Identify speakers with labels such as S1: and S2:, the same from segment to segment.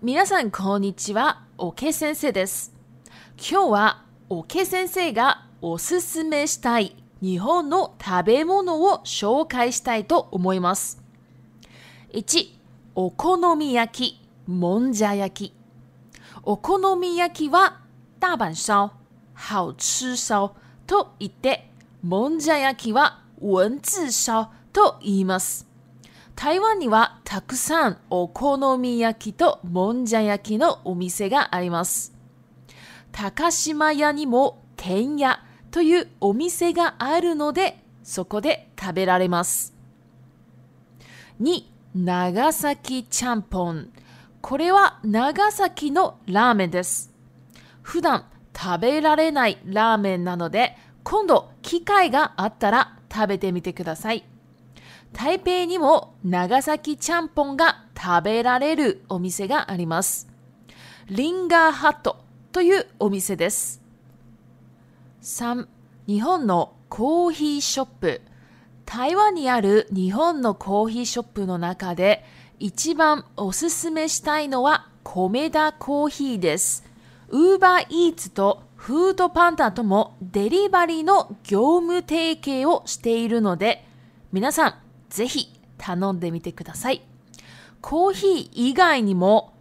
S1: 皆さん、こんにちは。おけ先生です。今日は、おけ先生がおすすめしたい日本の食べ物を紹介したいと思います。1、お好み焼き、もんじゃ焼き。お好み焼きは、大阪烧、好吃烧と言って、もんじゃ焼きは、文字烧と言います。台湾にはたくさんお好み焼きともんじゃ焼きのお店があります。高島屋にも天屋というお店があるので、そこで食べられます。2、長崎ちゃんぽん。これは長崎のラーメンです。普段食べられないラーメンなので、今度機会があったら食べてみてください。台北にも長崎ちゃんぽんが食べられるお店があります。リンガーハットというお店です。3、日本のコーヒーショップ。台湾にある日本のコーヒーショップの中で一番おすすめしたいのは米田コーヒーです。ウーバーイーツとフードパンダともデリバリーの業務提携をしているので、皆さんぜひ頼んでみてください。コーヒー以外にも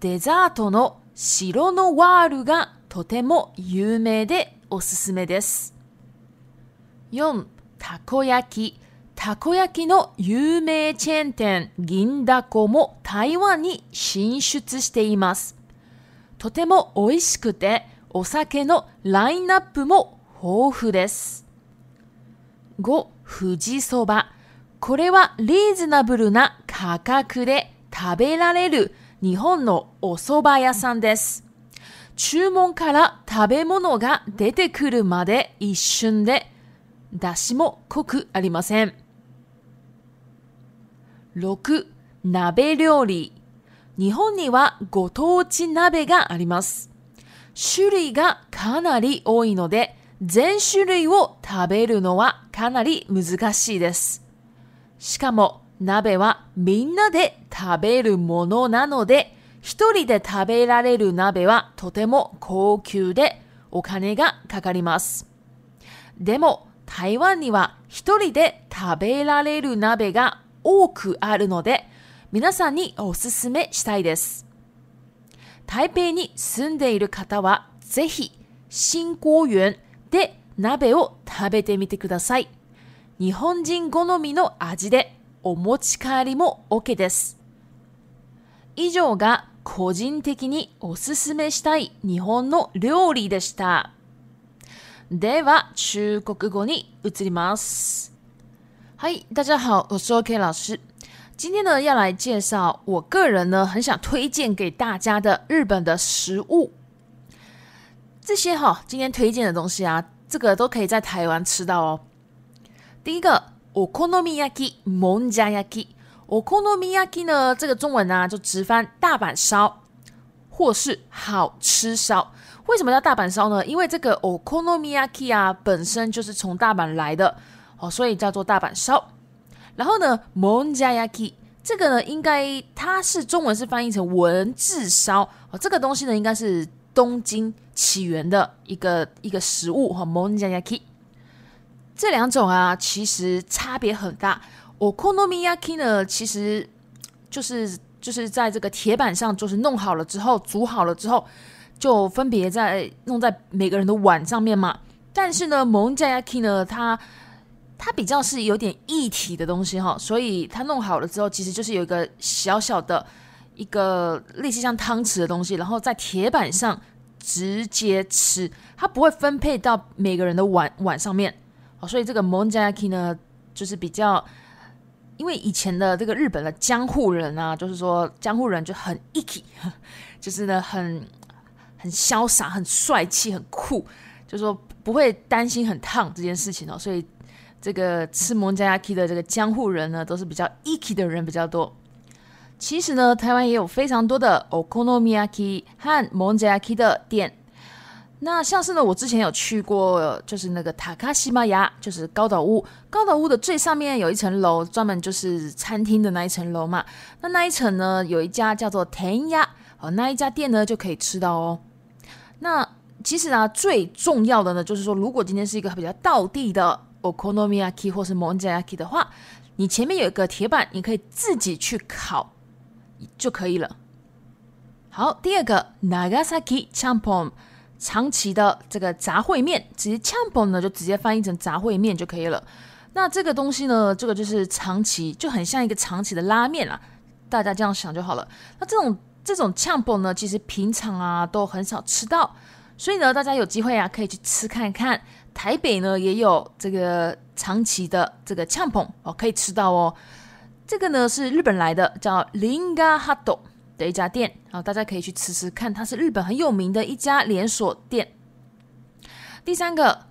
S1: デザートの白のワールがとても有名でおすすめです。4. たこ焼き。たこ焼きの有名チェーン店銀だこも台湾に進出しています。とても美味しくてお酒のラインナップも豊富です。5. 富士そば。これはリーズナブルな価格で食べられる日本のお蕎麦屋さんです。注文から食べ物が出てくるまで一瞬で、出汁も濃くありません。6、鍋料理。日本にはご当地鍋があります。種類がかなり多いので、全種類を食べるのはかなり難しいです。しかも鍋はみんなで食べるものなので、一人で食べられる鍋はとても高級でお金がかかります。でも台湾には一人で食べられる鍋が多くあるので、皆さんにおすすめしたいです。台北に住んでいる方はぜひ新公園で鍋を食べてみてください。日本人好みの味でお持ち帰りも OK です。以上が個人的におすすめしたい日本の料理でした。では、中国語に移ります。はい、大家好，我是 OK 老师。今天呢，要来介绍我个人呢很想推荐给大家的日本的食物。这些哈、哦，今天推荐的东西啊，这个都可以在台湾吃到哦。第一个 okonomiyaki，monjayaki。okonomiyaki 呢，这个中文呢就直翻大阪烧，或是好吃烧。为什么叫大阪烧呢？因为这个 okonomiyaki 啊，本身就是从大阪来的，哦，所以叫做大阪烧。然后呢，monjayaki 这个呢，应该它是中文是翻译成文字烧。哦，这个东西呢，应该是东京起源的一个一个食物哈，monjayaki。这两种啊，其实差别很大。我 m i y a k i 呢，其实就是就是在这个铁板上，就是弄好了之后，煮好了之后，就分别在弄在每个人的碗上面嘛。但是呢，モン y a k i 呢，它它比较是有点一体的东西哈，所以它弄好了之后，其实就是有一个小小的一个类似像汤匙的东西，然后在铁板上直接吃，它不会分配到每个人的碗碗上面。哦，所以这个 m o n j a k i 呢，就是比较，因为以前的这个日本的江户人啊，就是说江户人就很 iky，就是呢很很潇洒、很帅气、很酷，就是说不会担心很烫这件事情哦。所以这个吃 m o n j a k i 的这个江户人呢，都是比较 iky 的人比较多。其实呢，台湾也有非常多的 okonomiyaki 和 m o n j a a k i 的店。那像是呢，我之前有去过，就是那个塔卡西玛雅，就是高岛屋，高岛屋的最上面有一层楼，专门就是餐厅的那一层楼嘛。那那一层呢，有一家叫做田鸭，哦，那一家店呢就可以吃到哦。那其实啊，最重要的呢，就是说，如果今天是一个比较道地的 okonomiyaki 或是 monjayaki 的话，你前面有一个铁板，你可以自己去烤就可以了。好，第二个 Nagasaki c h a m p o Nag 长崎的这个杂烩面，其实 c h a m p o n 呢，就直接翻译成杂烩面就可以了。那这个东西呢，这个就是长崎，就很像一个长崎的拉面啦，大家这样想就好了。那这种这种 c h a m p o n 呢，其实平常啊都很少吃到，所以呢，大家有机会啊可以去吃看一看。台北呢也有这个长崎的这个 c h a m p o n 哦，可以吃到哦。这个呢是日本来的，叫 “linga hot”。的一家店，好，大家可以去吃吃看，它是日本很有名的一家连锁店。第三个，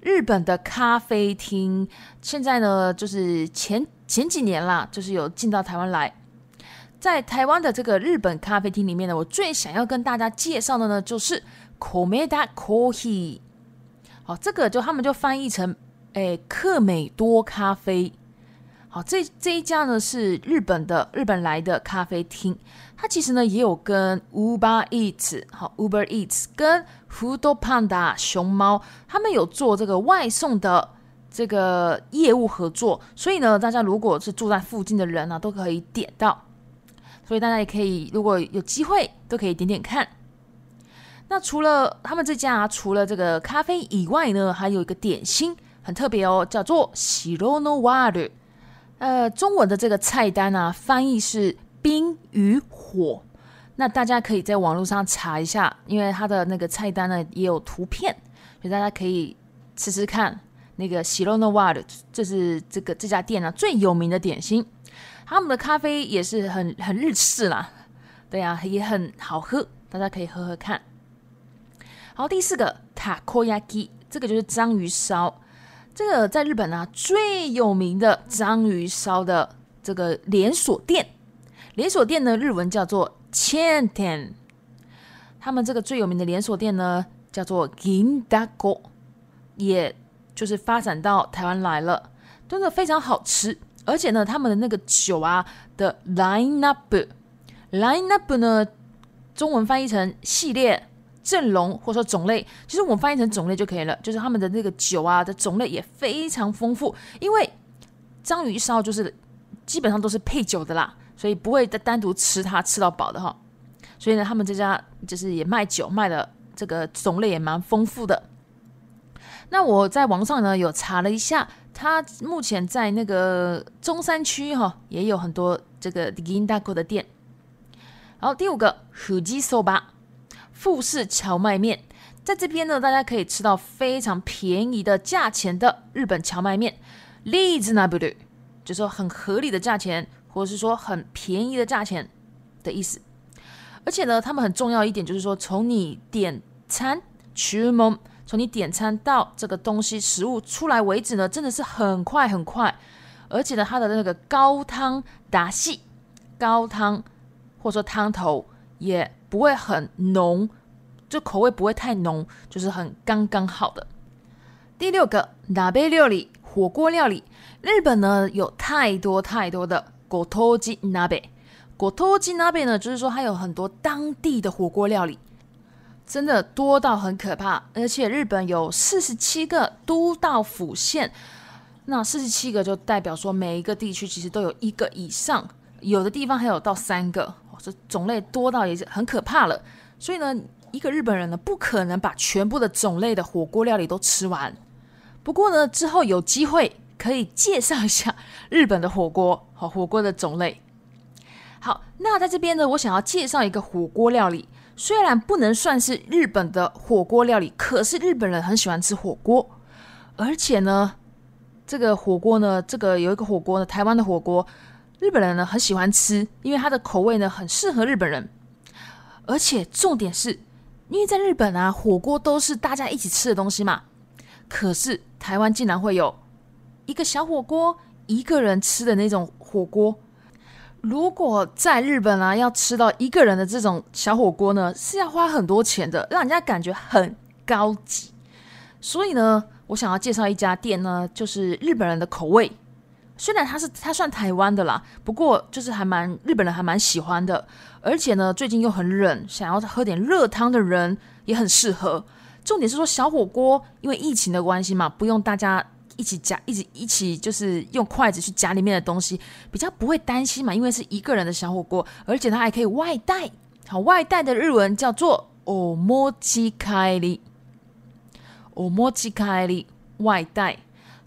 S1: 日本的咖啡厅，现在呢就是前前几年啦，就是有进到台湾来，在台湾的这个日本咖啡厅里面呢，我最想要跟大家介绍的呢就是 k o m e d a Coffee，好，这个就他们就翻译成诶，克美多咖啡。好，这这一家呢是日本的日本来的咖啡厅，它其实呢也有跟 Uber Eats 好 Uber Eats 跟 Food Panda 熊猫，他们有做这个外送的这个业务合作，所以呢，大家如果是住在附近的人呢，都可以点到，所以大家也可以如果有机会都可以点点看。那除了他们这家啊，除了这个咖啡以外呢，还有一个点心很特别哦，叫做 s h i r o n o Water。呃，中文的这个菜单啊，翻译是“冰与火”。那大家可以在网络上查一下，因为它的那个菜单呢也有图片，所以大家可以吃吃看。那个 “Shirono w a r 这是这个这家店呢最有名的点心，他们的咖啡也是很很日式啦，对呀，也很好喝，大家可以喝喝看。好，第四个“塔克亚基”，这个就是章鱼烧。这个在日本啊最有名的章鱼烧的这个连锁店，连锁店呢日文叫做 Chin Tan，他们这个最有名的连锁店呢叫做 Gin Dagoo，也就是发展到台湾来了，真的非常好吃，而且呢他们的那个酒啊的 Line Up，Line Up 呢中文翻译成系列。阵容或者说种类，其实我们翻译成种类就可以了。就是他们的那个酒啊的种类也非常丰富，因为章鱼烧就是基本上都是配酒的啦，所以不会再单独吃它吃到饱的哈。所以呢，他们这家就是也卖酒，卖的这个种类也蛮丰富的。那我在网上呢有查了一下，他目前在那个中山区哈也有很多这个 Diginaco 的店。然后第五个，虎鸡烧吧。富士荞麦面，在这边呢，大家可以吃到非常便宜的价钱的日本荞麦面，利兹那不对，就是说很合理的价钱，或者是说很便宜的价钱的意思。而且呢，他们很重要一点就是说，从你点餐，从你点餐到这个东西食物出来为止呢，真的是很快很快。而且呢，它的那个高汤达细，高汤或者说汤头。也不会很浓，就口味不会太浓，就是很刚刚好的。第六个，拉贝料理火锅料理，日本呢有太多太多的 “gotogi n a b e g t o i nabe” 呢就是说它有很多当地的火锅料理，真的多到很可怕。而且日本有四十七个都道府县，那四十七个就代表说每一个地区其实都有一个以上，有的地方还有到三个。种类多到也是很可怕了，所以呢，一个日本人呢不可能把全部的种类的火锅料理都吃完。不过呢，之后有机会可以介绍一下日本的火锅和火锅的种类。好，那在这边呢，我想要介绍一个火锅料理，虽然不能算是日本的火锅料理，可是日本人很喜欢吃火锅，而且呢，这个火锅呢，这个有一个火锅，呢，台湾的火锅。日本人呢很喜欢吃，因为它的口味呢很适合日本人，而且重点是，因为在日本啊，火锅都是大家一起吃的东西嘛。可是台湾竟然会有一个小火锅，一个人吃的那种火锅。如果在日本啊，要吃到一个人的这种小火锅呢，是要花很多钱的，让人家感觉很高级。所以呢，我想要介绍一家店呢，就是日本人的口味。虽然他是他算台湾的啦，不过就是还蛮日本人还蛮喜欢的，而且呢最近又很冷，想要喝点热汤的人也很适合。重点是说小火锅，因为疫情的关系嘛，不用大家一起夹，一直一起就是用筷子去夹里面的东西，比较不会担心嘛，因为是一个人的小火锅，而且它还可以外带。好，外带的日文叫做 o m o c h i k a r i o m o i a i 外带。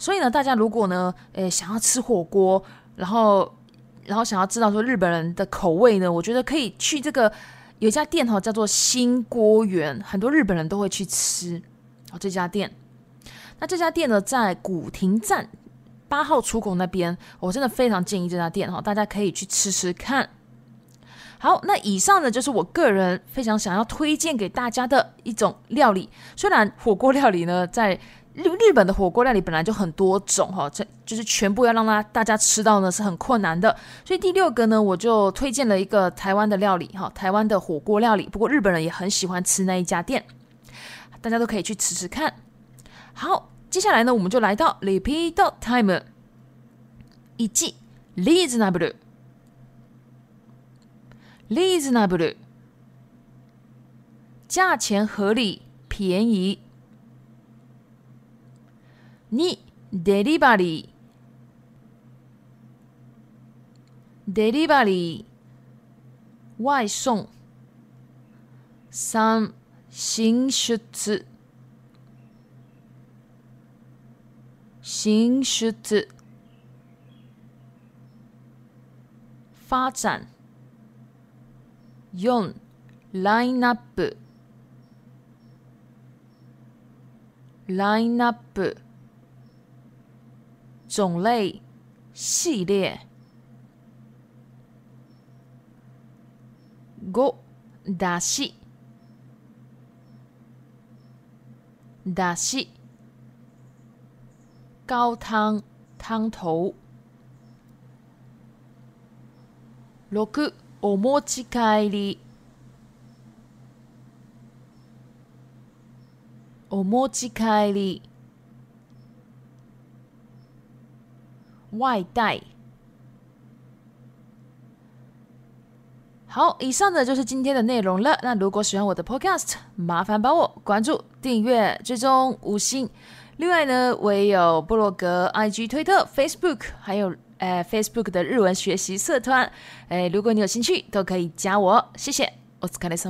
S1: 所以呢，大家如果呢，诶想要吃火锅，然后然后想要知道说日本人的口味呢，我觉得可以去这个有一家店哈，叫做新锅园，很多日本人都会去吃。哦这家店，那这家店呢在古亭站八号出口那边，我真的非常建议这家店哈，大家可以去吃吃看。好，那以上呢就是我个人非常想要推荐给大家的一种料理。虽然火锅料理呢在。日日本的火锅料理本来就很多种哈，这就是全部要让大大家吃到呢是很困难的，所以第六个呢我就推荐了一个台湾的料理哈，台湾的火锅料理，不过日本人也很喜欢吃那一家店，大家都可以去吃吃看。好，接下来呢我们就来到 repeat time 一 reasonable reasonable 价钱合理便宜。にデリバリー。デリバリー。外送。三進出。進出。发展。四ラインナップ。ラインナップ。种类系列，五だしだし高汤汤头，六お持ち帰り，お持ち帰り。外带。好，以上的就是今天的内容了。那如果喜欢我的 podcast，麻烦帮我关注、订阅、追踪五星。另外呢，我也有布落格、IG、推特、Facebook，还有哎 Facebook 的日文学习社团。哎，如果你有兴趣，都可以加我。谢谢，Oskar 的 s